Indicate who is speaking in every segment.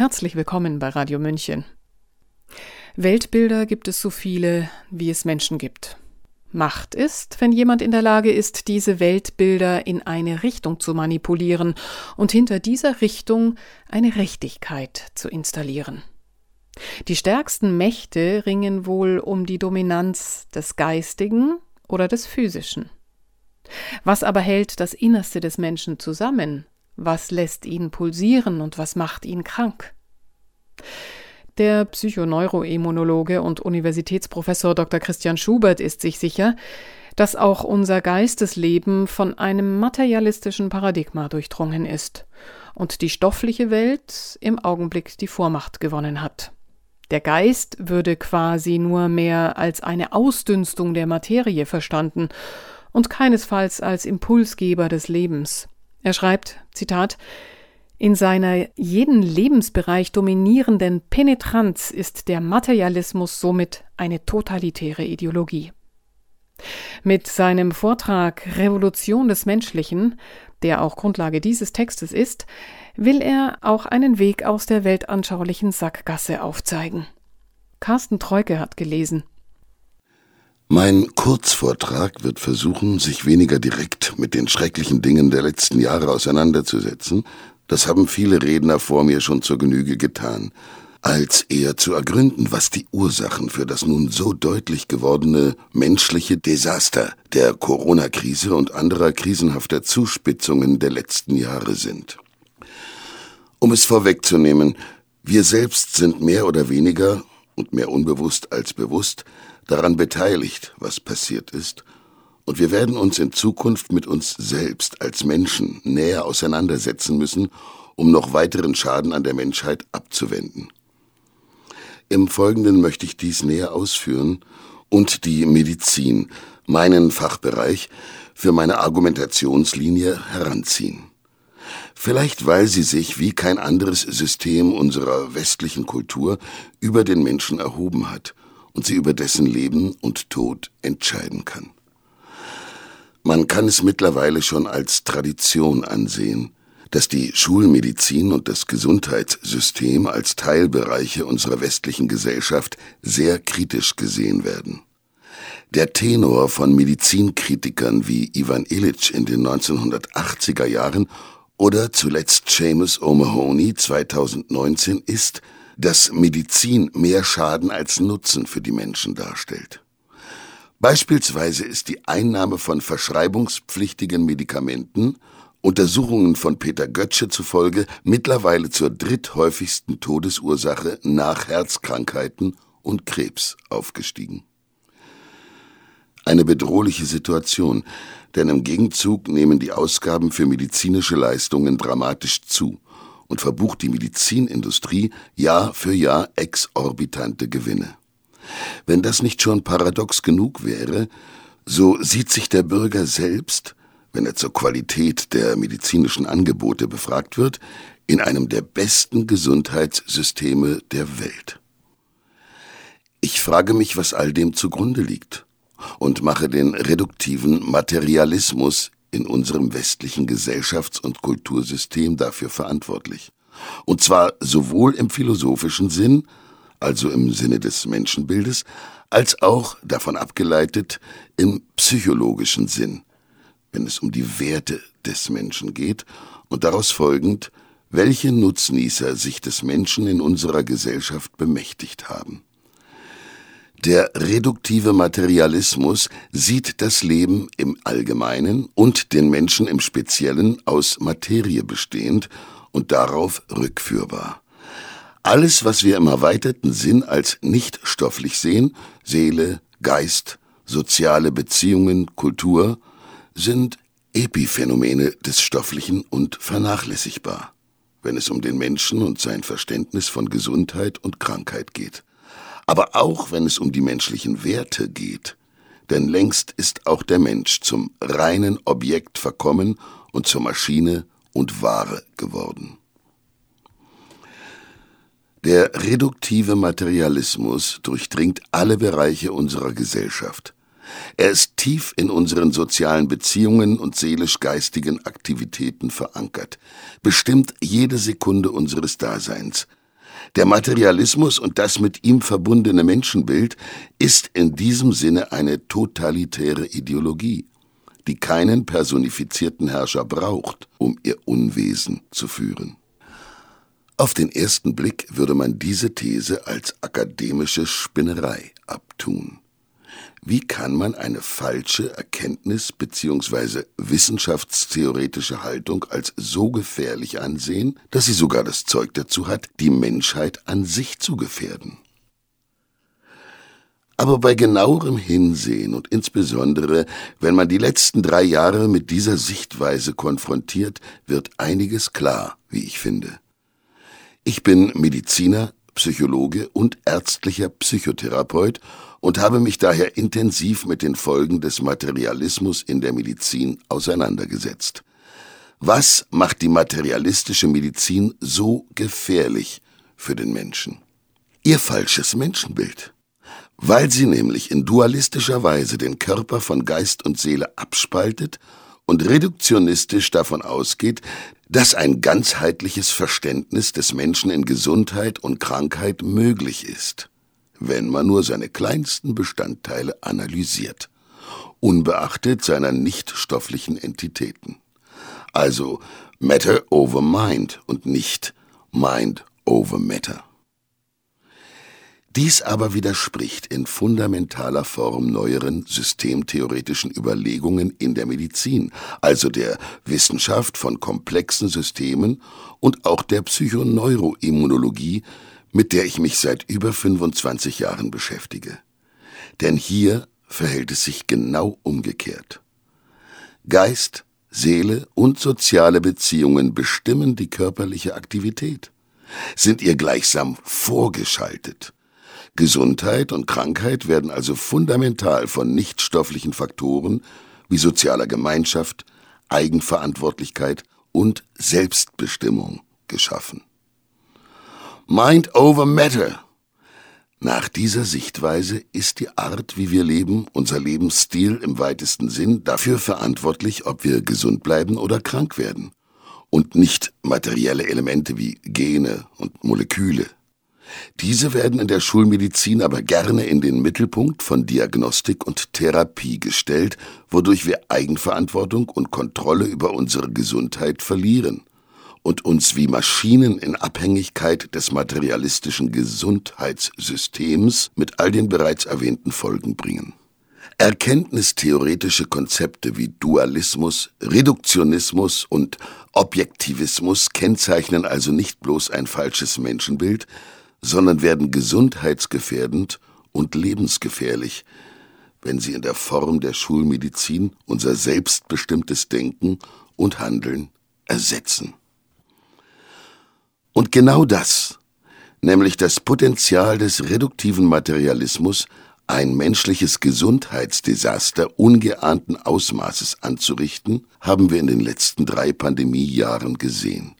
Speaker 1: Herzlich willkommen bei Radio München. Weltbilder gibt es so viele, wie es Menschen gibt. Macht ist, wenn jemand in der Lage ist, diese Weltbilder in eine Richtung zu manipulieren und hinter dieser Richtung eine Rechtigkeit zu installieren. Die stärksten Mächte ringen wohl um die Dominanz des Geistigen oder des Physischen. Was aber hält das Innerste des Menschen zusammen? Was lässt ihn pulsieren und was macht ihn krank? Der Psychoneuroimmunologe und Universitätsprofessor Dr. Christian Schubert ist sich sicher, dass auch unser Geistesleben von einem materialistischen Paradigma durchdrungen ist und die stoffliche Welt im Augenblick die Vormacht gewonnen hat. Der Geist würde quasi nur mehr als eine Ausdünstung der Materie verstanden und keinesfalls als Impulsgeber des Lebens. Er schreibt, Zitat, in seiner jeden Lebensbereich dominierenden Penetranz ist der Materialismus somit eine totalitäre Ideologie. Mit seinem Vortrag Revolution des Menschlichen, der auch Grundlage dieses Textes ist, will er auch einen Weg aus der weltanschaulichen Sackgasse aufzeigen. Carsten Treuke hat gelesen.
Speaker 2: Mein Kurzvortrag wird versuchen, sich weniger direkt mit den schrecklichen Dingen der letzten Jahre auseinanderzusetzen, das haben viele Redner vor mir schon zur Genüge getan, als eher zu ergründen, was die Ursachen für das nun so deutlich gewordene menschliche Desaster der Corona-Krise und anderer krisenhafter Zuspitzungen der letzten Jahre sind. Um es vorwegzunehmen, wir selbst sind mehr oder weniger und mehr unbewusst als bewusst daran beteiligt, was passiert ist, und wir werden uns in Zukunft mit uns selbst als Menschen näher auseinandersetzen müssen, um noch weiteren Schaden an der Menschheit abzuwenden. Im Folgenden möchte ich dies näher ausführen und die Medizin, meinen Fachbereich, für meine Argumentationslinie heranziehen. Vielleicht weil sie sich wie kein anderes System unserer westlichen Kultur über den Menschen erhoben hat und sie über dessen Leben und Tod entscheiden kann. Man kann es mittlerweile schon als Tradition ansehen, dass die Schulmedizin und das Gesundheitssystem als Teilbereiche unserer westlichen Gesellschaft sehr kritisch gesehen werden. Der Tenor von Medizinkritikern wie Ivan Illich in den 1980er Jahren oder zuletzt Seamus O'Mahony 2019 ist, dass Medizin mehr Schaden als Nutzen für die Menschen darstellt. Beispielsweise ist die Einnahme von verschreibungspflichtigen Medikamenten Untersuchungen von Peter Götzsche zufolge mittlerweile zur dritthäufigsten Todesursache nach Herzkrankheiten und Krebs aufgestiegen. Eine bedrohliche Situation, denn im Gegenzug nehmen die Ausgaben für medizinische Leistungen dramatisch zu und verbucht die Medizinindustrie Jahr für Jahr exorbitante Gewinne. Wenn das nicht schon paradox genug wäre, so sieht sich der Bürger selbst, wenn er zur Qualität der medizinischen Angebote befragt wird, in einem der besten Gesundheitssysteme der Welt. Ich frage mich, was all dem zugrunde liegt und mache den reduktiven Materialismus in unserem westlichen Gesellschafts- und Kultursystem dafür verantwortlich. Und zwar sowohl im philosophischen Sinn, also im Sinne des Menschenbildes, als auch davon abgeleitet im psychologischen Sinn, wenn es um die Werte des Menschen geht und daraus folgend, welche Nutznießer sich des Menschen in unserer Gesellschaft bemächtigt haben. Der reduktive Materialismus sieht das Leben im Allgemeinen und den Menschen im Speziellen aus Materie bestehend und darauf rückführbar. Alles, was wir im erweiterten Sinn als nicht stofflich sehen, Seele, Geist, soziale Beziehungen, Kultur, sind Epiphänomene des Stofflichen und vernachlässigbar, wenn es um den Menschen und sein Verständnis von Gesundheit und Krankheit geht aber auch wenn es um die menschlichen Werte geht, denn längst ist auch der Mensch zum reinen Objekt verkommen und zur Maschine und Ware geworden. Der reduktive Materialismus durchdringt alle Bereiche unserer Gesellschaft. Er ist tief in unseren sozialen Beziehungen und seelisch-geistigen Aktivitäten verankert, bestimmt jede Sekunde unseres Daseins – Der Materialismus und das mit ihm verbundene Menschenbild ist in diesem Sinne eine totalitäre Ideologie, die keinen personifizierten Herrscher braucht, um ihr Unwesen zu führen. Auf den ersten Blick würde man diese These als akademische Spinnerei abtun. Wie kann man eine falsche Erkenntnis bzw. wissenschaftstheoretische Haltung als so gefährlich ansehen, dass sie sogar das Zeug dazu hat, die Menschheit an sich zu gefährden? Aber bei genauerem Hinsehen und insbesondere, wenn man die letzten drei Jahre mit dieser Sichtweise konfrontiert, wird einiges klar, wie ich finde. Ich bin Mediziner, Psychologe und ärztlicher Psychotherapeut und habe mich daher intensiv mit den Folgen des Materialismus in der Medizin auseinandergesetzt. Was macht die materialistische Medizin so gefährlich für den Menschen? Ihr falsches Menschenbild. Weil sie nämlich in dualistischer Weise den Körper von Geist und Seele abspaltet und reduktionistisch davon ausgeht, dass ein ganzheitliches Verständnis des Menschen in Gesundheit und Krankheit möglich ist wenn man nur seine kleinsten Bestandteile analysiert, unbeachtet seiner nichtstofflichen Entitäten. Also Matter over Mind und nicht Mind over Matter. Dies aber widerspricht in fundamentaler Form neueren systemtheoretischen Überlegungen in der Medizin, also der Wissenschaft von komplexen Systemen und auch der Psychoneuroimmunologie, mit der ich mich seit über 25 Jahren beschäftige. Denn hier verhält es sich genau umgekehrt. Geist, Seele und soziale Beziehungen bestimmen die körperliche Aktivität, sind ihr gleichsam vorgeschaltet. Gesundheit und Krankheit werden also fundamental von nichtstofflichen Faktoren wie sozialer Gemeinschaft, Eigenverantwortlichkeit und Selbstbestimmung geschaffen. Mind over Matter. Nach dieser Sichtweise ist die Art, wie wir leben, unser Lebensstil im weitesten Sinn dafür verantwortlich, ob wir gesund bleiben oder krank werden. Und nicht materielle Elemente wie Gene und Moleküle. Diese werden in der Schulmedizin aber gerne in den Mittelpunkt von Diagnostik und Therapie gestellt, wodurch wir Eigenverantwortung und Kontrolle über unsere Gesundheit verlieren und uns wie Maschinen in Abhängigkeit des materialistischen Gesundheitssystems mit all den bereits erwähnten Folgen bringen. Erkenntnistheoretische Konzepte wie Dualismus, Reduktionismus und Objektivismus kennzeichnen also nicht bloß ein falsches Menschenbild, sondern werden gesundheitsgefährdend und lebensgefährlich, wenn sie in der Form der Schulmedizin unser selbstbestimmtes Denken und Handeln ersetzen. Und genau das, nämlich das Potenzial des reduktiven Materialismus, ein menschliches Gesundheitsdesaster ungeahnten Ausmaßes anzurichten, haben wir in den letzten drei Pandemiejahren gesehen.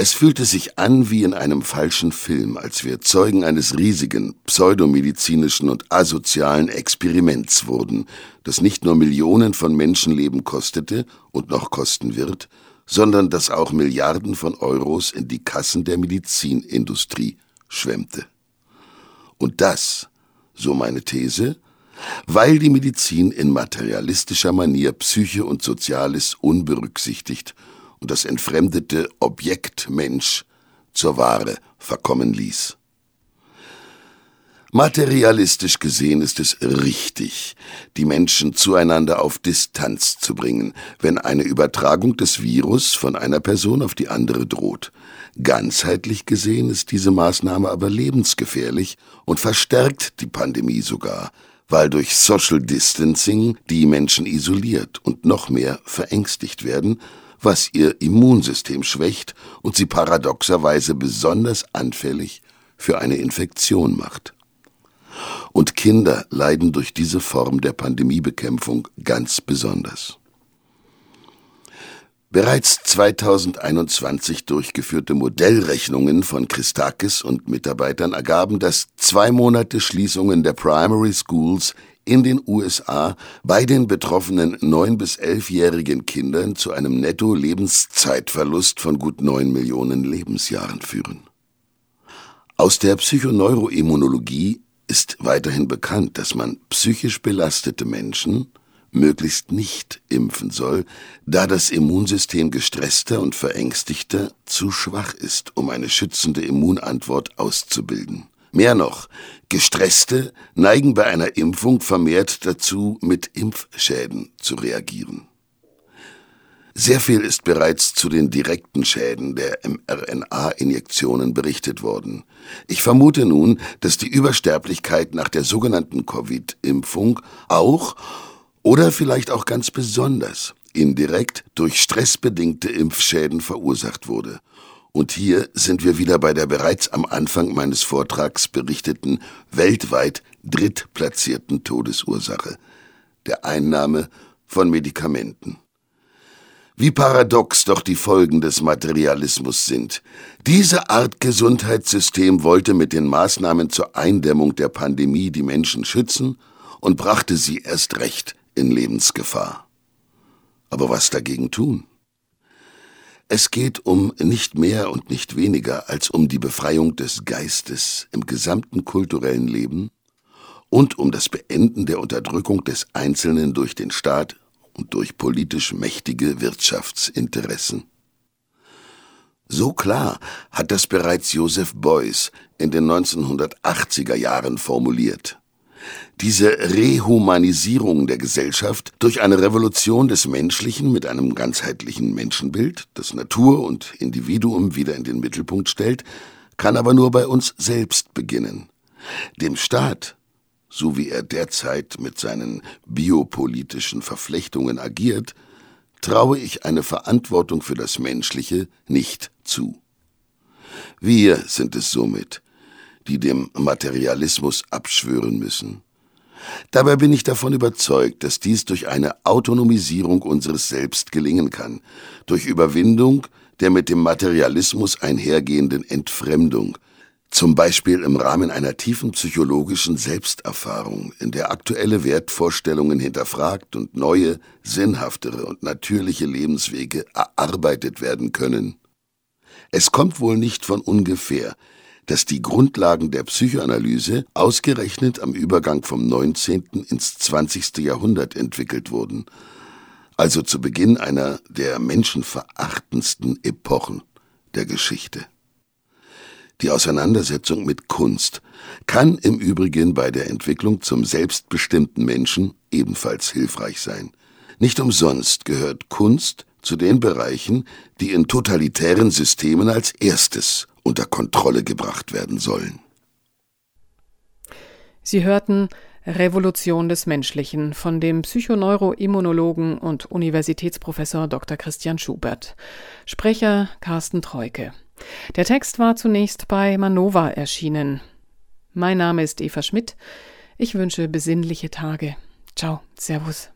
Speaker 2: Es fühlte sich an wie in einem falschen Film, als wir Zeugen eines riesigen, pseudomedizinischen und asozialen Experiments wurden, das nicht nur Millionen von Menschenleben kostete und noch kosten wird, sondern dass auch Milliarden von Euros in die Kassen der Medizinindustrie schwemmte. Und das, so meine These, weil die Medizin in materialistischer Manier Psyche und Soziales unberücksichtigt und das entfremdete Objekt Mensch zur Ware verkommen ließ. Materialistisch gesehen ist es richtig, die Menschen zueinander auf Distanz zu bringen, wenn eine Übertragung des Virus von einer Person auf die andere droht. Ganzheitlich gesehen ist diese Maßnahme aber lebensgefährlich und verstärkt die Pandemie sogar, weil durch Social Distancing die Menschen isoliert und noch mehr verängstigt werden, was ihr Immunsystem schwächt und sie paradoxerweise besonders anfällig für eine Infektion macht. Und Kinder leiden durch diese Form der Pandemiebekämpfung ganz besonders. Bereits 2021 durchgeführte Modellrechnungen von Christakis und Mitarbeitern ergaben, dass zwei Monate Schließungen der Primary Schools in den USA bei den betroffenen neun bis elfjährigen Kindern zu einem Netto-Lebenszeitverlust von gut neun Millionen Lebensjahren führen. Aus der Psychoneuroimmunologie ist weiterhin bekannt, dass man psychisch belastete Menschen möglichst nicht impfen soll, da das Immunsystem gestresster und verängstigter zu schwach ist, um eine schützende Immunantwort auszubilden. Mehr noch, Gestresste neigen bei einer Impfung vermehrt dazu, mit Impfschäden zu reagieren. Sehr viel ist bereits zu den direkten Schäden der mRNA-Injektionen berichtet worden. Ich vermute nun, dass die Übersterblichkeit nach der sogenannten Covid-Impfung auch oder vielleicht auch ganz besonders indirekt durch stressbedingte Impfschäden verursacht wurde. Und hier sind wir wieder bei der bereits am Anfang meines Vortrags berichteten weltweit drittplatzierten Todesursache, der Einnahme von Medikamenten. Wie paradox doch die Folgen des Materialismus sind. Diese Art Gesundheitssystem wollte mit den Maßnahmen zur Eindämmung der Pandemie die Menschen schützen und brachte sie erst recht in Lebensgefahr. Aber was dagegen tun? Es geht um nicht mehr und nicht weniger als um die Befreiung des Geistes im gesamten kulturellen Leben und um das Beenden der Unterdrückung des Einzelnen durch den Staat und durch politisch mächtige Wirtschaftsinteressen. So klar hat das bereits Joseph Beuys in den 1980er Jahren formuliert. Diese Rehumanisierung der Gesellschaft durch eine Revolution des Menschlichen mit einem ganzheitlichen Menschenbild, das Natur und Individuum wieder in den Mittelpunkt stellt, kann aber nur bei uns selbst beginnen. Dem Staat so wie er derzeit mit seinen biopolitischen Verflechtungen agiert, traue ich eine Verantwortung für das Menschliche nicht zu. Wir sind es somit, die dem Materialismus abschwören müssen. Dabei bin ich davon überzeugt, dass dies durch eine Autonomisierung unseres Selbst gelingen kann, durch Überwindung der mit dem Materialismus einhergehenden Entfremdung, zum Beispiel im Rahmen einer tiefen psychologischen Selbsterfahrung, in der aktuelle Wertvorstellungen hinterfragt und neue, sinnhaftere und natürliche Lebenswege erarbeitet werden können. Es kommt wohl nicht von ungefähr, dass die Grundlagen der Psychoanalyse ausgerechnet am Übergang vom 19. ins 20. Jahrhundert entwickelt wurden, also zu Beginn einer der menschenverachtendsten Epochen der Geschichte. Die Auseinandersetzung mit Kunst kann im Übrigen bei der Entwicklung zum selbstbestimmten Menschen ebenfalls hilfreich sein. Nicht umsonst gehört Kunst zu den Bereichen, die in totalitären Systemen als erstes unter Kontrolle gebracht werden sollen.
Speaker 1: Sie hörten Revolution des Menschlichen von dem Psychoneuroimmunologen und Universitätsprofessor Dr. Christian Schubert. Sprecher Carsten Treuke. Der Text war zunächst bei Manova erschienen. Mein Name ist Eva Schmidt. Ich wünsche besinnliche Tage. Ciao, Servus.